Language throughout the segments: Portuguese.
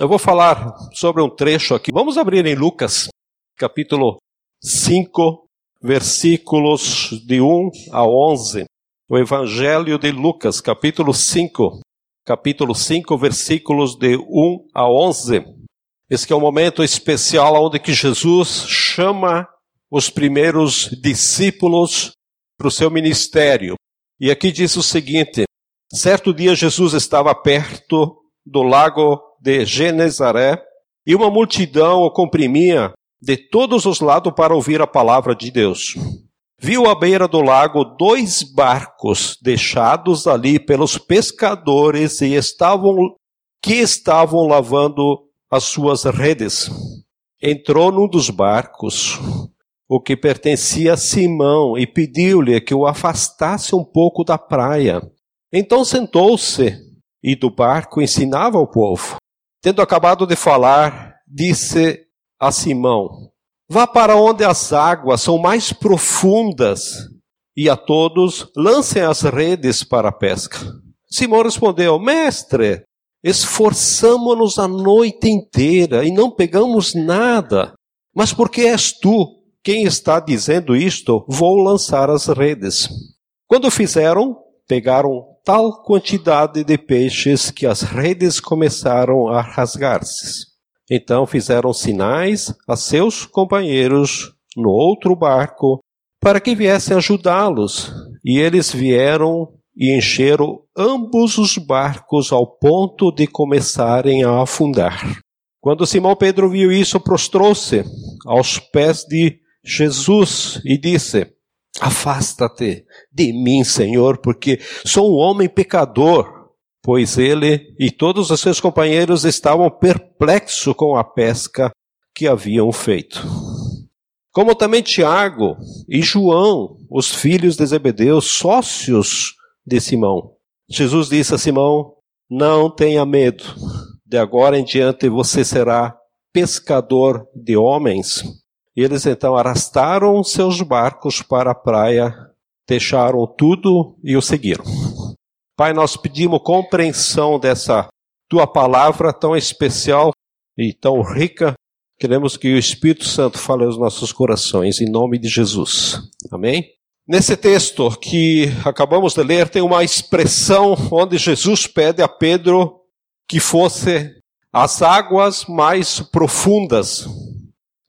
Eu vou falar sobre um trecho aqui. Vamos abrir em Lucas, capítulo 5, versículos de 1 a 11. O Evangelho de Lucas, capítulo 5, capítulo 5, versículos de 1 a 11. Esse é um momento especial onde que Jesus chama os primeiros discípulos para o seu ministério. E aqui diz o seguinte: certo dia Jesus estava perto do lago de Genezaré e uma multidão o comprimia de todos os lados para ouvir a palavra de Deus. Viu à beira do lago dois barcos deixados ali pelos pescadores e estavam que estavam lavando as suas redes. Entrou num dos barcos, o que pertencia a Simão, e pediu-lhe que o afastasse um pouco da praia. Então sentou-se e do barco ensinava ao povo. Tendo acabado de falar, disse a Simão: Vá para onde as águas são mais profundas, e a todos lancem as redes para a pesca. Simão respondeu: Mestre, esforçamo-nos a noite inteira e não pegamos nada. Mas porque és tu quem está dizendo isto, vou lançar as redes. Quando fizeram, pegaram tal quantidade de peixes que as redes começaram a rasgar-se. Então fizeram sinais a seus companheiros no outro barco para que viessem ajudá-los. E eles vieram e encheram ambos os barcos ao ponto de começarem a afundar. Quando Simão Pedro viu isso, prostrou-se aos pés de Jesus e disse: Afasta-te de mim, Senhor, porque sou um homem pecador. Pois ele e todos os seus companheiros estavam perplexos com a pesca que haviam feito. Como também Tiago e João, os filhos de Zebedeu, sócios de Simão. Jesus disse a Simão: Não tenha medo, de agora em diante você será pescador de homens. Eles então arrastaram seus barcos para a praia, deixaram tudo e o seguiram. Pai, nós pedimos compreensão dessa tua palavra tão especial e tão rica. Queremos que o Espírito Santo fale aos nossos corações, em nome de Jesus. Amém? Nesse texto que acabamos de ler, tem uma expressão onde Jesus pede a Pedro que fosse as águas mais profundas.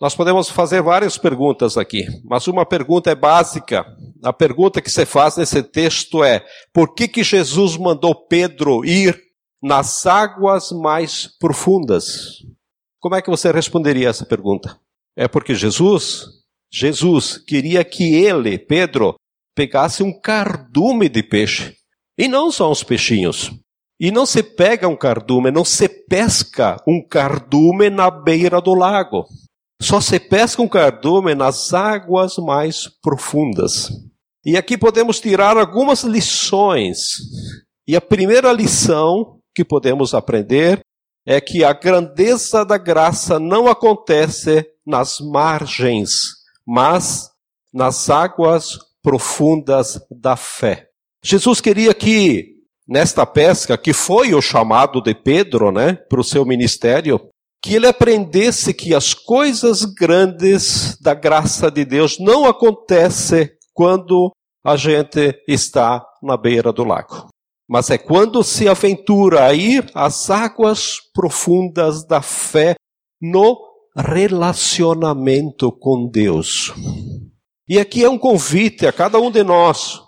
Nós podemos fazer várias perguntas aqui, mas uma pergunta é básica. A pergunta que se faz nesse texto é: por que, que Jesus mandou Pedro ir nas águas mais profundas? Como é que você responderia essa pergunta? É porque Jesus, Jesus queria que ele, Pedro, pegasse um cardume de peixe. E não só uns peixinhos. E não se pega um cardume, não se pesca um cardume na beira do lago. Só se pesca um cardume nas águas mais profundas. E aqui podemos tirar algumas lições. E a primeira lição que podemos aprender é que a grandeza da graça não acontece nas margens, mas nas águas profundas da fé. Jesus queria que nesta pesca, que foi o chamado de Pedro, né, para o seu ministério, que ele aprendesse que as coisas grandes da graça de Deus não acontecem quando a gente está na beira do lago. Mas é quando se aventura a ir às águas profundas da fé no relacionamento com Deus. E aqui é um convite a cada um de nós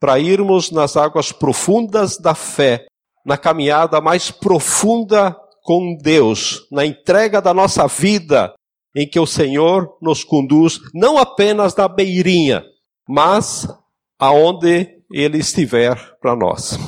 para irmos nas águas profundas da fé, na caminhada mais profunda com Deus, na entrega da nossa vida, em que o Senhor nos conduz não apenas na beirinha, mas aonde Ele estiver para nós.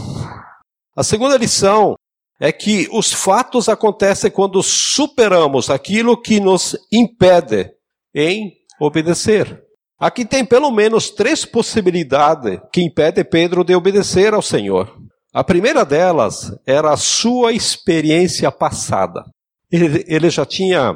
A segunda lição é que os fatos acontecem quando superamos aquilo que nos impede em obedecer. Aqui tem pelo menos três possibilidades que impedem Pedro de obedecer ao Senhor. A primeira delas era a sua experiência passada. Ele, ele já tinha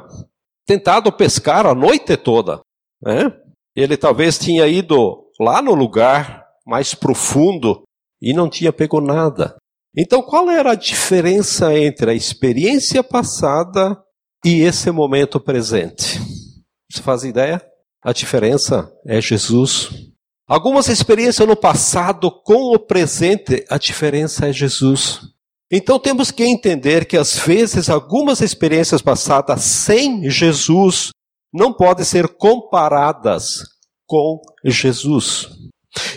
tentado pescar a noite toda. Né? Ele talvez tinha ido lá no lugar mais profundo e não tinha pego nada. Então, qual era a diferença entre a experiência passada e esse momento presente? Você faz ideia? A diferença é Jesus. Algumas experiências no passado com o presente, a diferença é Jesus. Então temos que entender que às vezes algumas experiências passadas sem Jesus não podem ser comparadas com Jesus.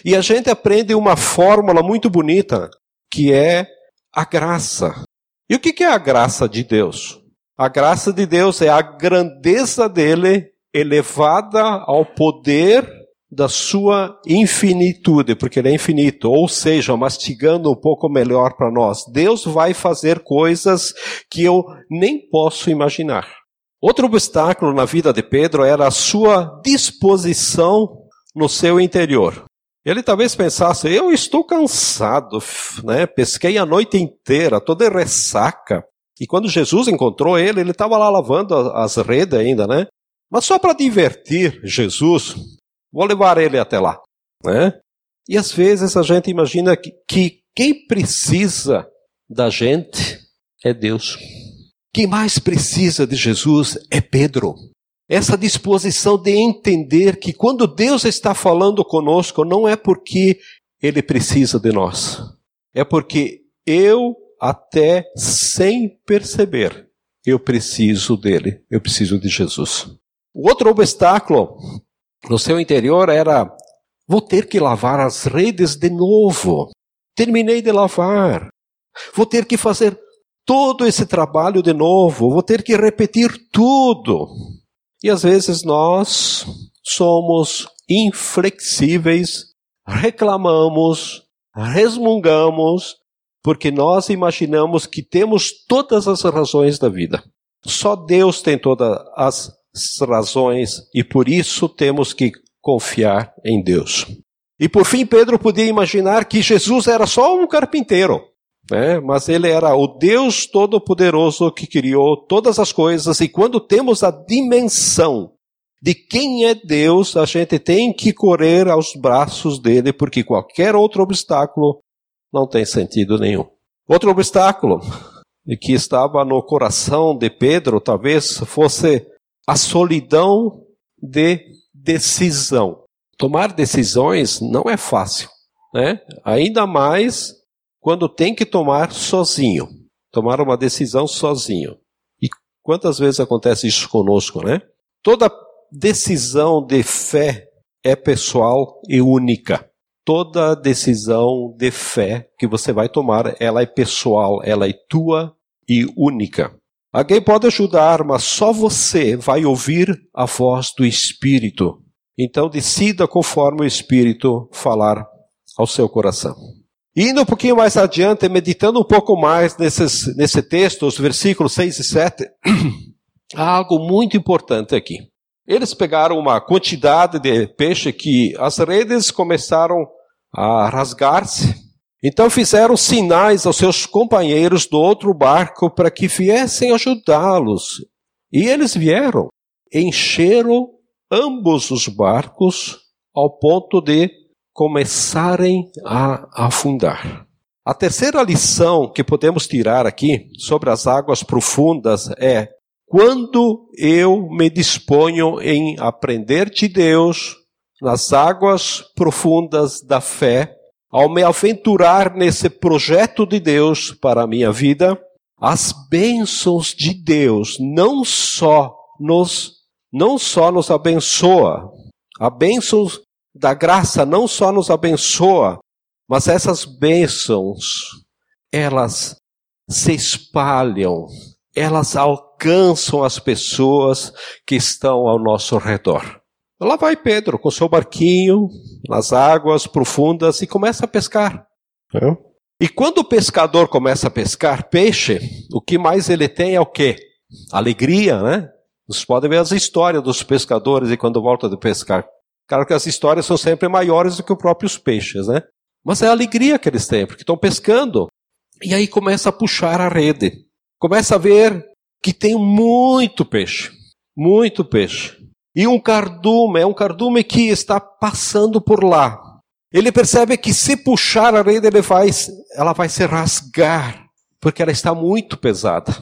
E a gente aprende uma fórmula muito bonita, que é a graça. E o que é a graça de Deus? A graça de Deus é a grandeza dele elevada ao poder da sua infinitude, porque ele é infinito, ou seja, mastigando um pouco melhor para nós, Deus vai fazer coisas que eu nem posso imaginar. Outro obstáculo na vida de Pedro era a sua disposição no seu interior. Ele talvez pensasse: eu estou cansado, né? pesquei a noite inteira, de ressaca. E quando Jesus encontrou ele, ele estava lá lavando as redes ainda, né? Mas só para divertir Jesus, vou levar ele até lá, né? E às vezes a gente imagina que, que quem precisa da gente é Deus. Quem mais precisa de Jesus é Pedro. Essa disposição de entender que quando Deus está falando conosco, não é porque Ele precisa de nós, é porque eu, até sem perceber, eu preciso dele, eu preciso de Jesus. O outro obstáculo no seu interior era: vou ter que lavar as redes de novo. Terminei de lavar. Vou ter que fazer todo esse trabalho de novo, vou ter que repetir tudo. E às vezes nós somos inflexíveis, reclamamos, resmungamos, porque nós imaginamos que temos todas as razões da vida. Só Deus tem todas as razões e por isso temos que confiar em Deus. E por fim, Pedro podia imaginar que Jesus era só um carpinteiro né? mas ele era o Deus Todo-Poderoso que criou todas as coisas, e quando temos a dimensão de quem é Deus, a gente tem que correr aos braços dele, porque qualquer outro obstáculo não tem sentido nenhum. Outro obstáculo que estava no coração de Pedro talvez fosse a solidão de decisão. Tomar decisões não é fácil, né? Ainda mais quando tem que tomar sozinho, tomar uma decisão sozinho. E quantas vezes acontece isso conosco, né? Toda decisão de fé é pessoal e única. Toda decisão de fé que você vai tomar, ela é pessoal, ela é tua e única. Alguém pode ajudar, mas só você vai ouvir a voz do Espírito. Então decida conforme o Espírito falar ao seu coração. Indo um pouquinho mais adiante, meditando um pouco mais nesses, nesse texto, os versículos 6 e 7, há algo muito importante aqui. Eles pegaram uma quantidade de peixe que as redes começaram a rasgar-se. Então fizeram sinais aos seus companheiros do outro barco para que viessem ajudá-los. E eles vieram, encheram ambos os barcos ao ponto de começarem a afundar. A terceira lição que podemos tirar aqui sobre as águas profundas é: quando eu me disponho em aprender de Deus nas águas profundas da fé, ao me aventurar nesse projeto de Deus para a minha vida, as bênçãos de Deus não só nos não só nos abençoa, a bênção da graça não só nos abençoa, mas essas bênçãos, elas se espalham, elas alcançam as pessoas que estão ao nosso redor. Lá vai Pedro com seu barquinho nas águas profundas e começa a pescar. É. E quando o pescador começa a pescar peixe, o que mais ele tem é o quê? Alegria, né? Vocês podem ver as histórias dos pescadores e quando voltam de pescar. Claro que as histórias são sempre maiores do que os próprios peixes, né? Mas é a alegria que eles têm, porque estão pescando. E aí começa a puxar a rede. Começa a ver que tem muito peixe. Muito peixe. E um cardume, é um cardume que está passando por lá. Ele percebe que se puxar a rede, ele vai, ela vai se rasgar, porque ela está muito pesada.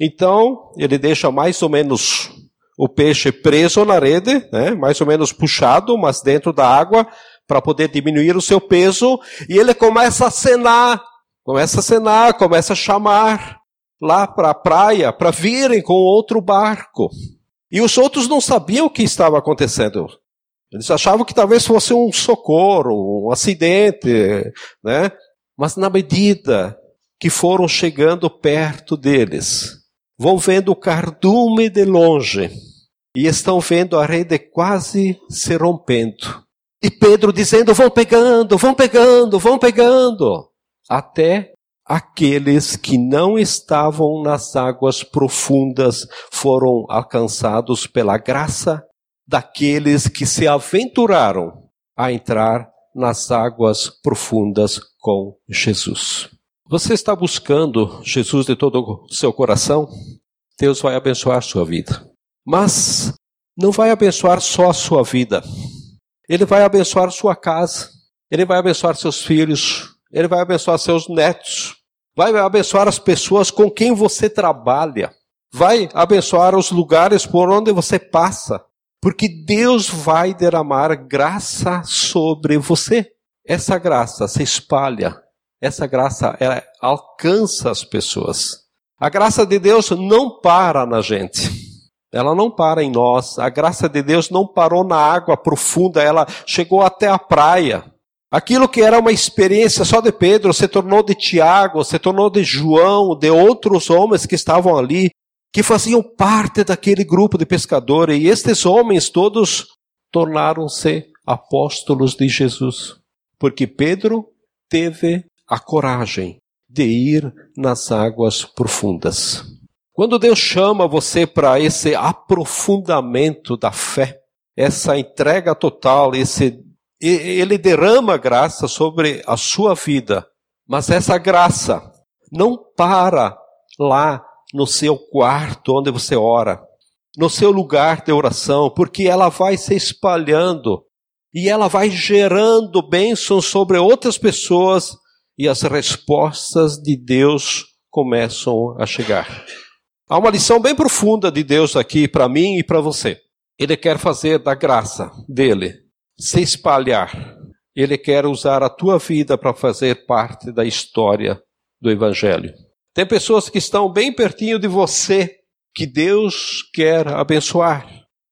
Então, ele deixa mais ou menos o peixe preso na rede, né, mais ou menos puxado, mas dentro da água, para poder diminuir o seu peso, e ele começa a acenar, começa a acenar, começa a chamar lá para a praia para virem com outro barco. E os outros não sabiam o que estava acontecendo. Eles achavam que talvez fosse um socorro, um acidente, né? Mas na medida que foram chegando perto deles, vão vendo o cardume de longe e estão vendo a rede quase se rompendo. E Pedro dizendo: vão pegando, vão pegando, vão pegando, até aqueles que não estavam nas águas profundas foram alcançados pela graça daqueles que se aventuraram a entrar nas águas profundas com Jesus. Você está buscando Jesus de todo o seu coração? Deus vai abençoar a sua vida. Mas não vai abençoar só a sua vida. Ele vai abençoar sua casa. Ele vai abençoar seus filhos. Ele vai abençoar seus netos. Vai abençoar as pessoas com quem você trabalha. Vai abençoar os lugares por onde você passa. Porque Deus vai derramar graça sobre você. Essa graça se espalha. Essa graça alcança as pessoas. A graça de Deus não para na gente. Ela não para em nós. A graça de Deus não parou na água profunda, ela chegou até a praia. Aquilo que era uma experiência só de Pedro se tornou de Tiago, se tornou de João, de outros homens que estavam ali que faziam parte daquele grupo de pescadores, e estes homens todos tornaram-se apóstolos de Jesus, porque Pedro teve a coragem de ir nas águas profundas. Quando Deus chama você para esse aprofundamento da fé, essa entrega total, esse, ele derrama graça sobre a sua vida, mas essa graça não para lá no seu quarto onde você ora, no seu lugar de oração, porque ela vai se espalhando e ela vai gerando bênçãos sobre outras pessoas e as respostas de Deus começam a chegar. Há uma lição bem profunda de Deus aqui para mim e para você. Ele quer fazer da graça dele se espalhar. Ele quer usar a tua vida para fazer parte da história do Evangelho. Tem pessoas que estão bem pertinho de você, que Deus quer abençoar,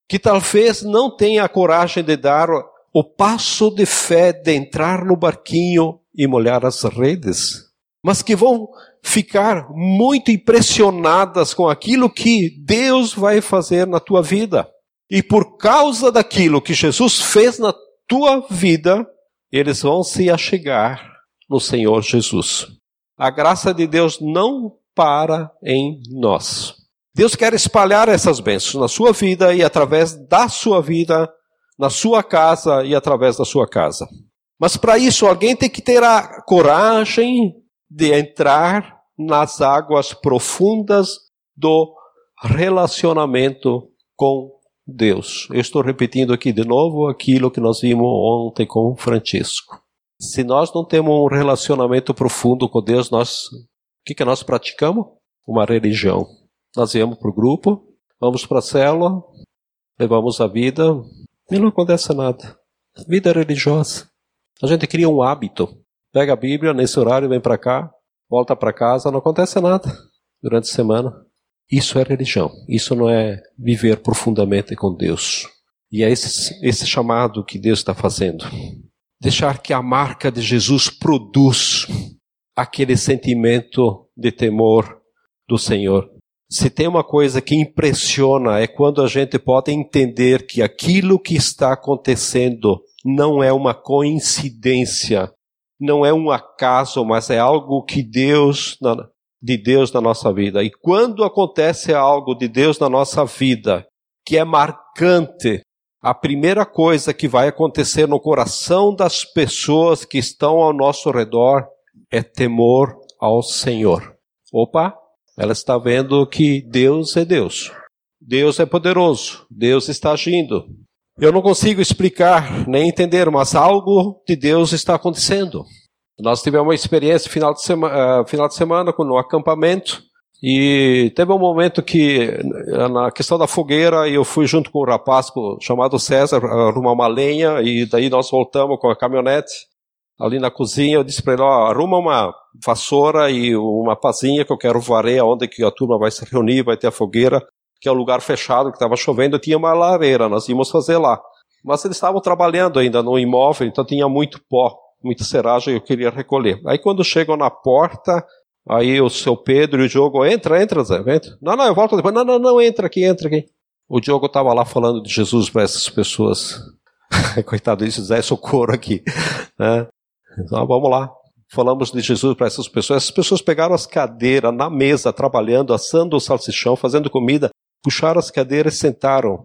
que talvez não tenha a coragem de dar o passo de fé de entrar no barquinho e molhar as redes, mas que vão ficar muito impressionadas com aquilo que Deus vai fazer na tua vida. E por causa daquilo que Jesus fez na tua vida, eles vão se achegar no Senhor Jesus a graça de Deus não para em nós. Deus quer espalhar essas bênçãos na sua vida e através da sua vida, na sua casa e através da sua casa. Mas para isso, alguém tem que ter a coragem de entrar nas águas profundas do relacionamento com Deus. Eu estou repetindo aqui de novo aquilo que nós vimos ontem com Francisco. Se nós não temos um relacionamento profundo com Deus, nós, o que, que nós praticamos? Uma religião. Nós viemos para o grupo, vamos para a célula, levamos a vida e não acontece nada. Vida religiosa. A gente cria um hábito. Pega a Bíblia nesse horário, vem para cá, volta para casa, não acontece nada durante a semana. Isso é religião. Isso não é viver profundamente com Deus. E é esse, esse chamado que Deus está fazendo deixar que a marca de Jesus produz aquele sentimento de temor do Senhor. Se tem uma coisa que impressiona é quando a gente pode entender que aquilo que está acontecendo não é uma coincidência, não é um acaso, mas é algo que Deus de Deus na nossa vida. E quando acontece algo de Deus na nossa vida que é marcante, a primeira coisa que vai acontecer no coração das pessoas que estão ao nosso redor é temor ao Senhor. Opa, ela está vendo que Deus é Deus. Deus é poderoso. Deus está agindo. Eu não consigo explicar nem entender, mas algo de Deus está acontecendo. Nós tivemos uma experiência final de, sema, uh, final de semana no acampamento e teve um momento que, na questão da fogueira, eu fui junto com um rapaz chamado César arrumar uma lenha e daí nós voltamos com a caminhonete ali na cozinha. Eu disse para ele: ó, arruma uma vassoura e uma pazinha que eu quero varrer onde que a turma vai se reunir, vai ter a fogueira, que é um lugar fechado, que estava chovendo, tinha uma lareira, nós íamos fazer lá. Mas eles estavam trabalhando ainda no imóvel, então tinha muito pó, muita seragem, eu queria recolher. Aí quando chegam na porta, Aí o seu Pedro e o Diogo, entra, entra, Zé, entra. Não, não, eu volto depois. Não, não, não, entra aqui, entra aqui. O Diogo estava lá falando de Jesus para essas pessoas. Coitado disso, Zé, socorro aqui. É. Então, vamos lá. Falamos de Jesus para essas pessoas. Essas pessoas pegaram as cadeiras na mesa, trabalhando, assando o salsichão, fazendo comida, puxaram as cadeiras e sentaram.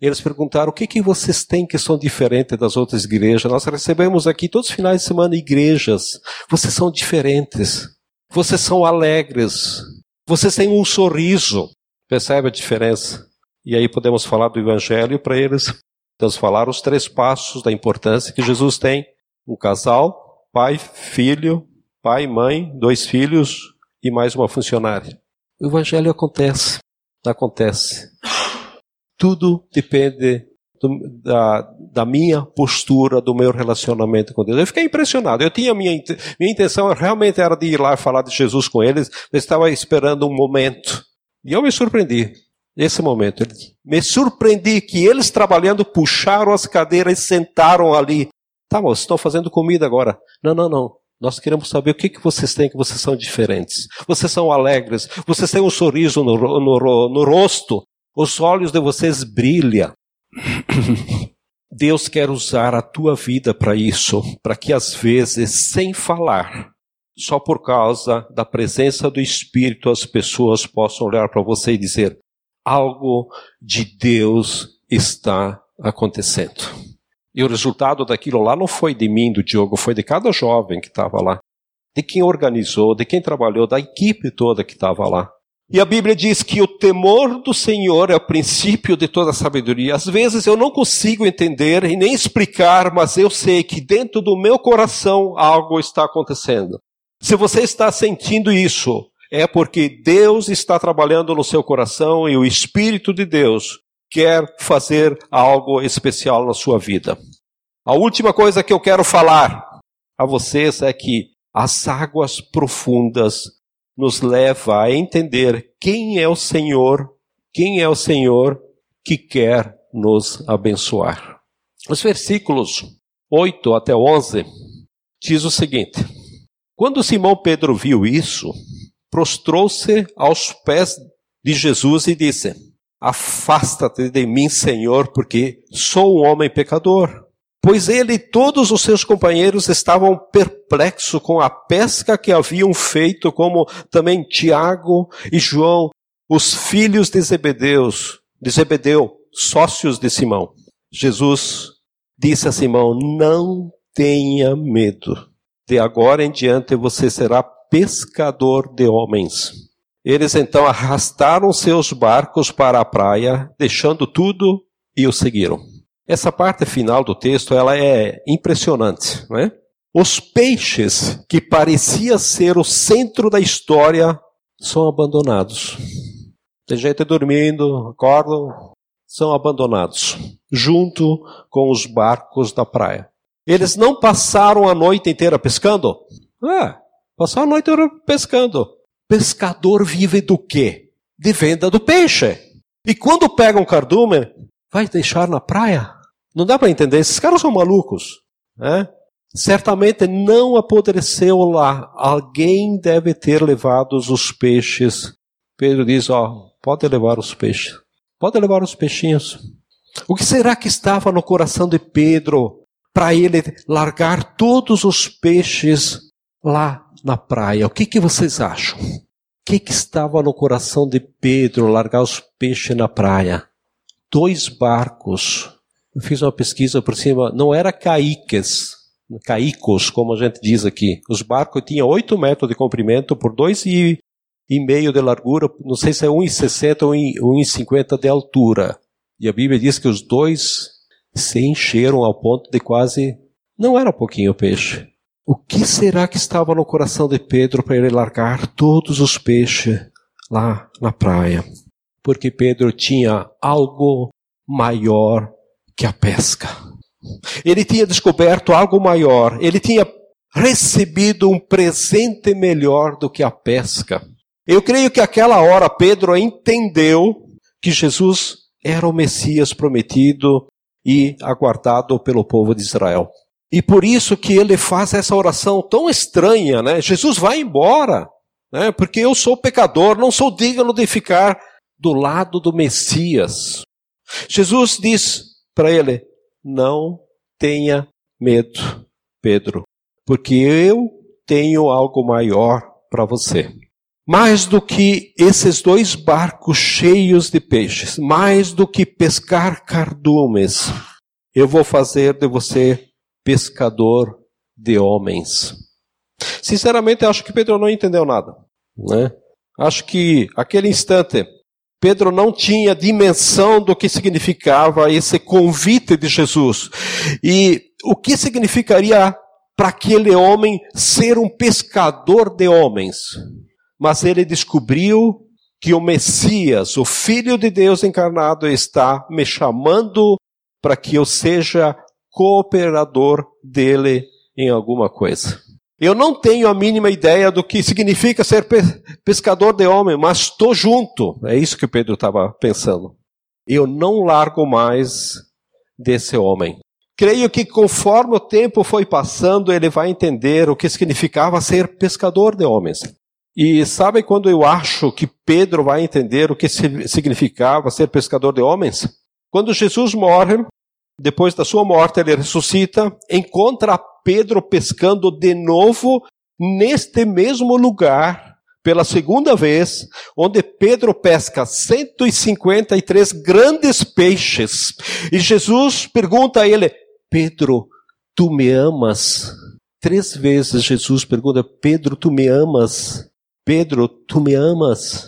Eles perguntaram: o que, que vocês têm que são diferentes das outras igrejas? Nós recebemos aqui todos os finais de semana igrejas. Vocês são diferentes. Vocês são alegres. Vocês têm um sorriso. Percebe a diferença? E aí podemos falar do Evangelho para eles. Podemos falar os três passos da importância que Jesus tem. Um casal, pai, filho, pai, mãe, dois filhos e mais uma funcionária. O Evangelho acontece. Acontece. Tudo depende do, da, da, minha postura, do meu relacionamento com Deus. Eu fiquei impressionado. Eu tinha minha, minha intenção realmente era de ir lá falar de Jesus com eles, mas estava esperando um momento. E eu me surpreendi. Nesse momento, me surpreendi que eles trabalhando puxaram as cadeiras e sentaram ali. Tá, mas estão fazendo comida agora. Não, não, não. Nós queremos saber o que, que vocês têm que vocês são diferentes. Vocês são alegres. Vocês têm um sorriso no, no, no rosto. Os olhos de vocês brilham. Deus quer usar a tua vida para isso, para que às vezes, sem falar, só por causa da presença do Espírito, as pessoas possam olhar para você e dizer: algo de Deus está acontecendo. E o resultado daquilo lá não foi de mim, do Diogo, foi de cada jovem que estava lá, de quem organizou, de quem trabalhou, da equipe toda que estava lá. E a Bíblia diz que o temor do Senhor é o princípio de toda sabedoria. Às vezes eu não consigo entender e nem explicar, mas eu sei que dentro do meu coração algo está acontecendo. Se você está sentindo isso, é porque Deus está trabalhando no seu coração e o Espírito de Deus quer fazer algo especial na sua vida. A última coisa que eu quero falar a vocês é que as águas profundas nos leva a entender quem é o Senhor, quem é o Senhor que quer nos abençoar. Os versículos 8 até 11 diz o seguinte: Quando Simão Pedro viu isso, prostrou-se aos pés de Jesus e disse: Afasta-te de mim, Senhor, porque sou um homem pecador pois ele e todos os seus companheiros estavam perplexos com a pesca que haviam feito, como também Tiago e João, os filhos de Zebedeus, de Zebedeu, sócios de Simão. Jesus disse a Simão: Não tenha medo. De agora em diante você será pescador de homens. Eles então arrastaram seus barcos para a praia, deixando tudo e o seguiram. Essa parte final do texto ela é impressionante, não é? Os peixes que parecia ser o centro da história são abandonados. Tem gente dormindo, acordam, são abandonados, junto com os barcos da praia. Eles não passaram a noite inteira pescando? É, passaram a noite inteira pescando. Pescador vive do quê? De venda do peixe. E quando pega um cardume, vai deixar na praia? Não dá para entender. Esses caras são malucos. Né? Certamente não apodreceu lá. Alguém deve ter levado os peixes. Pedro diz: Ó, pode levar os peixes. Pode levar os peixinhos. O que será que estava no coração de Pedro para ele largar todos os peixes lá na praia? O que, que vocês acham? O que, que estava no coração de Pedro largar os peixes na praia? Dois barcos eu fiz uma pesquisa por cima, não era caíques, caicos, como a gente diz aqui. Os barcos tinham 8 metros de comprimento por 2,5 de largura, não sei se é 1,60 ou 1,50 de altura. E a Bíblia diz que os dois se encheram ao ponto de quase. Não era pouquinho peixe. O que será que estava no coração de Pedro para ele largar todos os peixes lá na praia? Porque Pedro tinha algo maior que a pesca. Ele tinha descoberto algo maior, ele tinha recebido um presente melhor do que a pesca. Eu creio que aquela hora Pedro entendeu que Jesus era o Messias prometido e aguardado pelo povo de Israel. E por isso que ele faz essa oração tão estranha, né? Jesus vai embora, né? Porque eu sou pecador, não sou digno de ficar do lado do Messias. Jesus diz para ele: Não tenha medo, Pedro, porque eu tenho algo maior para você. Mais do que esses dois barcos cheios de peixes, mais do que pescar cardumes, eu vou fazer de você pescador de homens. Sinceramente, acho que Pedro não entendeu nada. Né? Acho que aquele instante Pedro não tinha dimensão do que significava esse convite de Jesus. E o que significaria para aquele homem ser um pescador de homens. Mas ele descobriu que o Messias, o Filho de Deus encarnado, está me chamando para que eu seja cooperador dele em alguma coisa. Eu não tenho a mínima ideia do que significa ser pescador de homem, mas estou junto. É isso que Pedro estava pensando. Eu não largo mais desse homem. Creio que conforme o tempo foi passando, ele vai entender o que significava ser pescador de homens. E sabe quando eu acho que Pedro vai entender o que significava ser pescador de homens? Quando Jesus morre, depois da sua morte, ele ressuscita, encontra Pedro pescando de novo neste mesmo lugar, pela segunda vez, onde Pedro pesca 153 grandes peixes. E Jesus pergunta a ele: Pedro, tu me amas? Três vezes Jesus pergunta: Pedro, tu me amas? Pedro, tu me amas?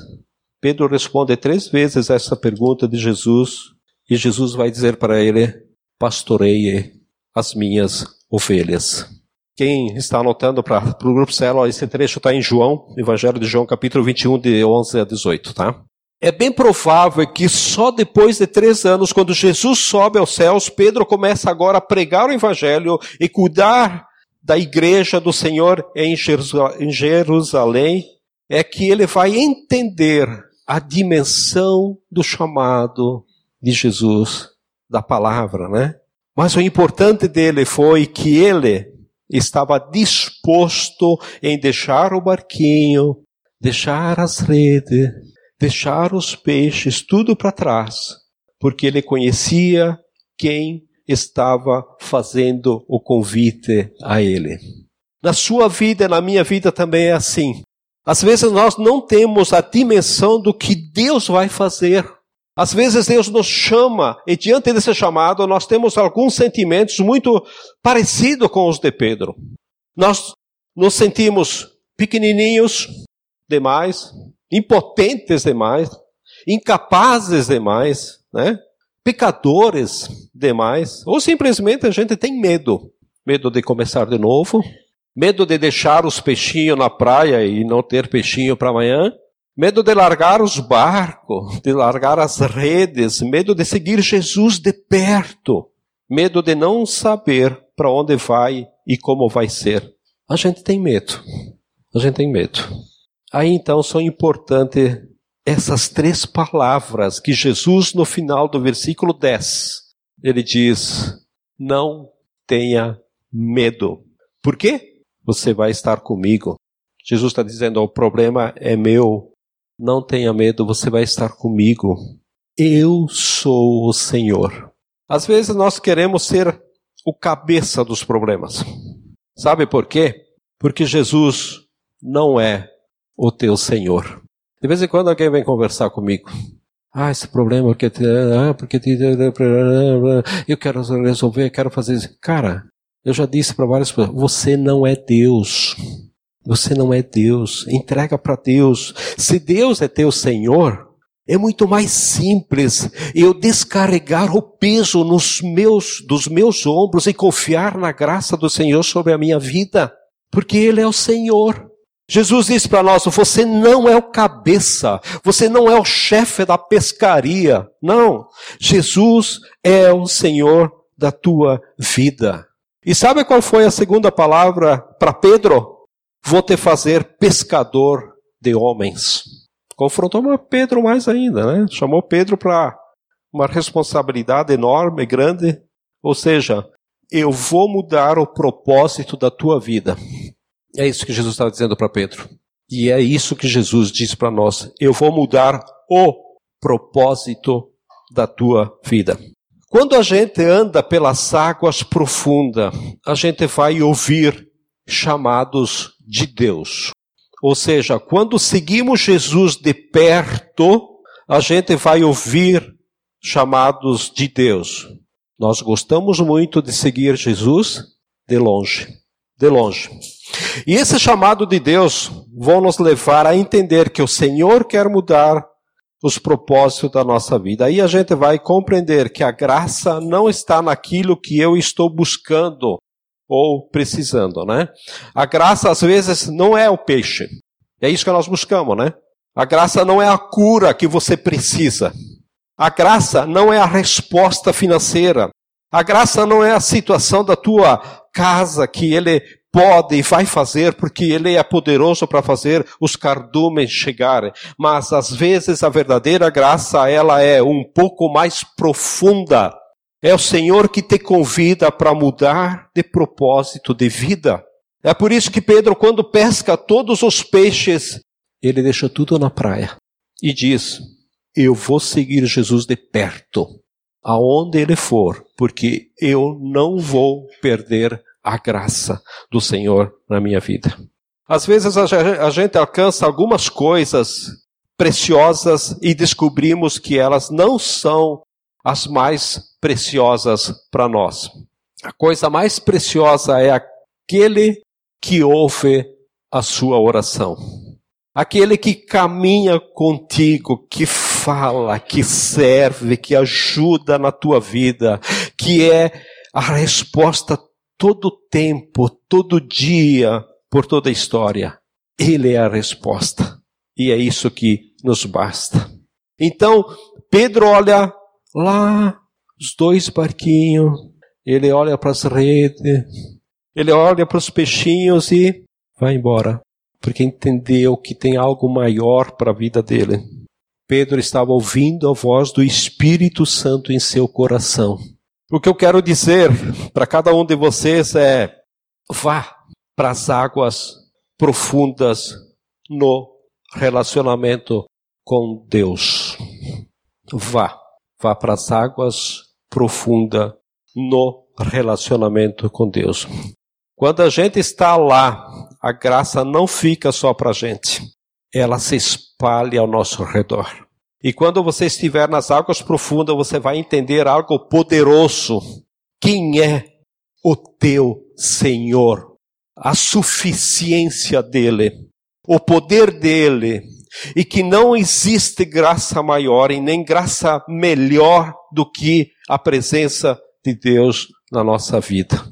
Pedro responde três vezes essa pergunta de Jesus, e Jesus vai dizer para ele: Pastoreie as minhas ovelhas. Quem está anotando para o grupo Célula, esse trecho está em João, Evangelho de João, capítulo 21, de 11 a 18, tá? É bem provável que só depois de três anos, quando Jesus sobe aos céus, Pedro começa agora a pregar o Evangelho e cuidar da igreja do Senhor em Jerusalém, é que ele vai entender a dimensão do chamado de Jesus, da palavra, né? Mas o importante dele foi que ele estava disposto em deixar o barquinho, deixar as redes, deixar os peixes, tudo para trás, porque ele conhecia quem estava fazendo o convite a ele. Na sua vida e na minha vida também é assim. Às vezes nós não temos a dimensão do que Deus vai fazer às vezes Deus nos chama, e diante desse chamado, nós temos alguns sentimentos muito parecidos com os de Pedro. Nós nos sentimos pequenininhos demais, impotentes demais, incapazes demais, né? pecadores demais, ou simplesmente a gente tem medo. Medo de começar de novo, medo de deixar os peixinhos na praia e não ter peixinho para amanhã, medo de largar os barcos, de largar as redes, medo de seguir Jesus de perto, medo de não saber para onde vai e como vai ser. A gente tem medo. A gente tem medo. Aí então são importantes essas três palavras que Jesus, no final do versículo 10, ele diz: Não tenha medo. Por quê? Você vai estar comigo. Jesus está dizendo: o problema é meu, não tenha medo, você vai estar comigo. Eu sou o Senhor. Às vezes nós queremos ser o cabeça dos problemas. Sabe por quê? Porque Jesus não é o teu Senhor. De vez em quando alguém vem conversar comigo. Ah, esse problema, porque, porque eu quero resolver, quero fazer isso. Cara, eu já disse para várias pessoas: você não é Deus. Você não é Deus. Entrega para Deus. Se Deus é teu Senhor, É muito mais simples eu descarregar o peso nos meus, dos meus ombros e confiar na graça do Senhor sobre a minha vida, porque Ele é o Senhor. Jesus disse para nós: você não é o cabeça, você não é o chefe da pescaria. Não. Jesus é o Senhor da tua vida. E sabe qual foi a segunda palavra para Pedro? Vou te fazer pescador de homens. Confrontou Pedro mais ainda, né? Chamou Pedro para uma responsabilidade enorme, grande. Ou seja, eu vou mudar o propósito da tua vida. É isso que Jesus estava dizendo para Pedro. E é isso que Jesus diz para nós. Eu vou mudar o propósito da tua vida. Quando a gente anda pelas águas profundas, a gente vai ouvir chamados de Deus. Ou seja, quando seguimos Jesus de perto, a gente vai ouvir chamados de Deus. Nós gostamos muito de seguir Jesus de longe, de longe. E esse chamado de Deus vão nos levar a entender que o Senhor quer mudar os propósitos da nossa vida. Aí a gente vai compreender que a graça não está naquilo que eu estou buscando ou precisando, né? A graça às vezes não é o peixe. É isso que nós buscamos, né? A graça não é a cura que você precisa. A graça não é a resposta financeira. A graça não é a situação da tua casa que ele pode e vai fazer, porque Ele é poderoso para fazer os cardumes chegarem. Mas às vezes a verdadeira graça, ela é um pouco mais profunda. É o Senhor que te convida para mudar de propósito de vida. É por isso que Pedro, quando pesca todos os peixes, ele deixa tudo na praia e diz: Eu vou seguir Jesus de perto, aonde ele for, porque eu não vou perder a graça do Senhor na minha vida. Às vezes a gente alcança algumas coisas preciosas e descobrimos que elas não são as mais preciosas para nós. A coisa mais preciosa é aquele que ouve a sua oração. Aquele que caminha contigo, que fala, que serve, que ajuda na tua vida, que é a resposta todo tempo, todo dia, por toda a história. Ele é a resposta. E é isso que nos basta. Então, Pedro olha lá, os dois barquinhos, ele olha para as redes, ele olha para os peixinhos e vai embora, porque entendeu que tem algo maior para a vida dele. Pedro estava ouvindo a voz do Espírito Santo em seu coração. O que eu quero dizer para cada um de vocês é: vá para as águas profundas no relacionamento com Deus. Vá, vá para as águas profundas no relacionamento com Deus. Quando a gente está lá, a graça não fica só para a gente, ela se espalha ao nosso redor. E quando você estiver nas águas profundas, você vai entender algo poderoso. Quem é o teu Senhor? A suficiência dele, o poder dele, e que não existe graça maior e nem graça melhor do que a presença de Deus na nossa vida.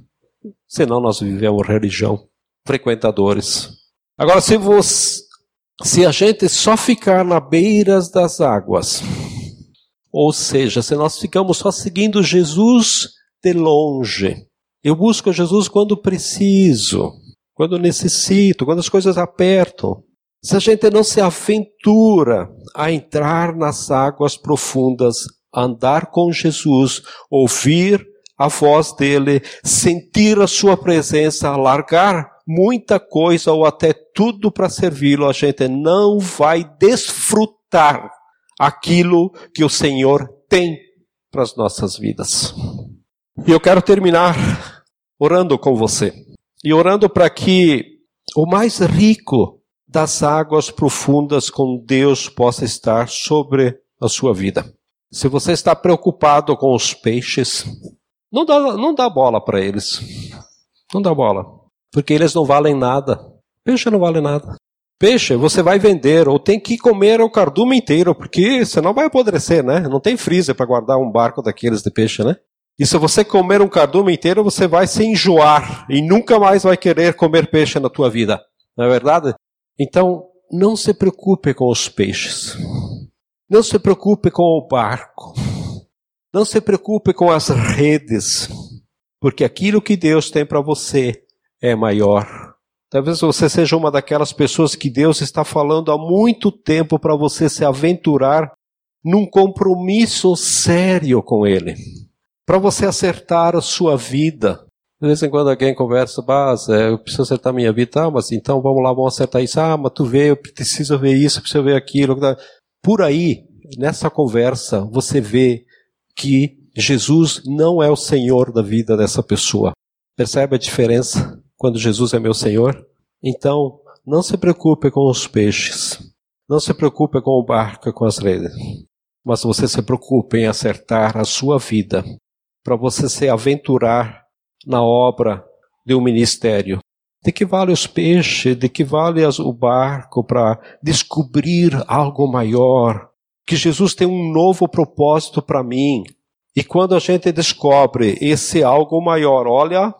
Senão nós vivemos religião, frequentadores. Agora, se você, se a gente só ficar na beiras das águas, ou seja, se nós ficamos só seguindo Jesus de longe, eu busco Jesus quando preciso, quando necessito, quando as coisas apertam. Se a gente não se aventura a entrar nas águas profundas, andar com Jesus, ouvir a voz dele, sentir a sua presença, largar muita coisa ou até tudo para servi-lo, a gente não vai desfrutar aquilo que o Senhor tem para as nossas vidas. E eu quero terminar orando com você. E orando para que o mais rico das águas profundas com Deus possa estar sobre a sua vida. Se você está preocupado com os peixes, não dá, não dá bola para eles. Não dá bola. Porque eles não valem nada. Peixe não vale nada. Peixe você vai vender ou tem que comer o cardume inteiro, porque senão vai apodrecer, né? Não tem freezer para guardar um barco daqueles de peixe, né? E se você comer um cardume inteiro, você vai se enjoar e nunca mais vai querer comer peixe na tua vida. Não é verdade? Então, não se preocupe com os peixes. Não se preocupe com o barco. Não se preocupe com as redes. Porque aquilo que Deus tem para você é maior Talvez você seja uma daquelas pessoas que Deus está falando há muito tempo para você se aventurar num compromisso sério com Ele. Para você acertar a sua vida. De vez em quando alguém conversa, mas é, eu preciso acertar minha vida, ah, mas então vamos lá, vamos acertar isso. Ah, mas tu vê, eu preciso ver isso, preciso ver aquilo. Por aí, nessa conversa, você vê que Jesus não é o Senhor da vida dessa pessoa. Percebe a diferença? quando Jesus é meu Senhor? Então, não se preocupe com os peixes. Não se preocupe com o barco, com as redes. Mas você se preocupe em acertar a sua vida para você se aventurar na obra de um ministério. De que vale os peixes? De que vale o barco para descobrir algo maior? Que Jesus tem um novo propósito para mim. E quando a gente descobre esse algo maior, olha,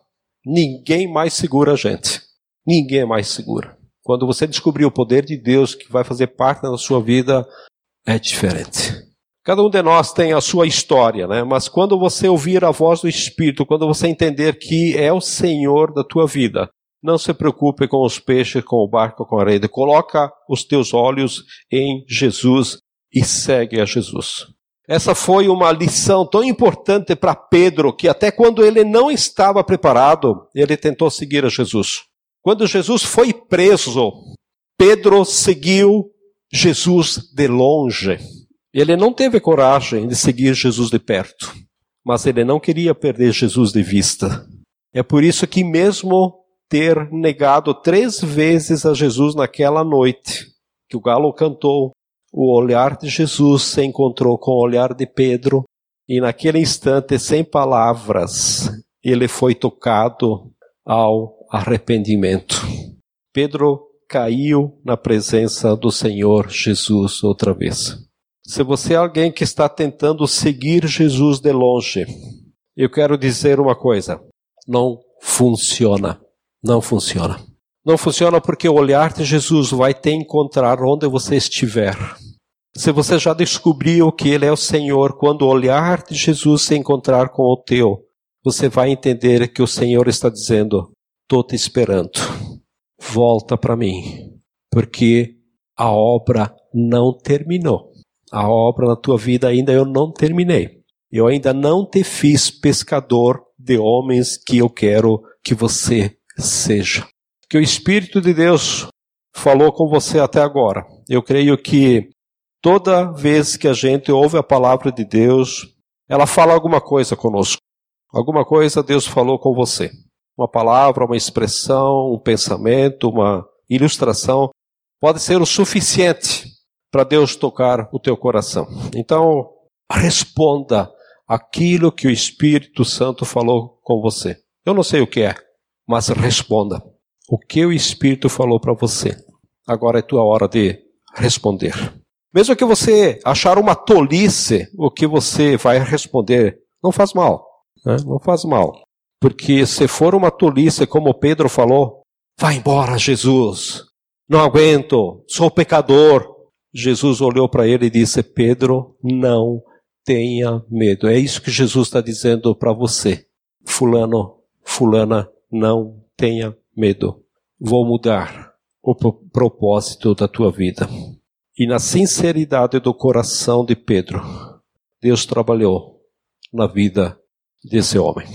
Ninguém mais segura a gente. Ninguém mais segura. Quando você descobrir o poder de Deus que vai fazer parte da sua vida, é diferente. Cada um de nós tem a sua história, né? Mas quando você ouvir a voz do Espírito, quando você entender que é o Senhor da tua vida, não se preocupe com os peixes, com o barco, com a rede. Coloca os teus olhos em Jesus e segue a Jesus. Essa foi uma lição tão importante para Pedro que até quando ele não estava preparado, ele tentou seguir a Jesus. Quando Jesus foi preso, Pedro seguiu Jesus de longe. Ele não teve coragem de seguir Jesus de perto, mas ele não queria perder Jesus de vista. É por isso que, mesmo ter negado três vezes a Jesus naquela noite, que o galo cantou, o olhar de Jesus se encontrou com o olhar de Pedro e naquele instante, sem palavras, ele foi tocado ao arrependimento. Pedro caiu na presença do Senhor Jesus outra vez. Se você é alguém que está tentando seguir Jesus de longe, eu quero dizer uma coisa: não funciona. Não funciona. Não funciona porque o olhar de Jesus vai te encontrar onde você estiver. Se você já descobriu que Ele é o Senhor, quando o olhar de Jesus se encontrar com o teu, você vai entender que o Senhor está dizendo: estou te esperando, volta para mim, porque a obra não terminou. A obra na tua vida ainda eu não terminei. Eu ainda não te fiz pescador de homens que eu quero que você seja. Que o Espírito de Deus falou com você até agora. Eu creio que Toda vez que a gente ouve a palavra de Deus, ela fala alguma coisa conosco. Alguma coisa Deus falou com você. Uma palavra, uma expressão, um pensamento, uma ilustração pode ser o suficiente para Deus tocar o teu coração. Então, responda aquilo que o Espírito Santo falou com você. Eu não sei o que é, mas responda o que o Espírito falou para você. Agora é tua hora de responder. Mesmo que você achar uma tolice o que você vai responder, não faz mal. Né? Não faz mal. Porque se for uma tolice, como Pedro falou, vai embora, Jesus. Não aguento, sou pecador. Jesus olhou para ele e disse: Pedro, não tenha medo. É isso que Jesus está dizendo para você. Fulano, fulana, não tenha medo. Vou mudar o propósito da tua vida. E na sinceridade do coração de Pedro, Deus trabalhou na vida desse homem.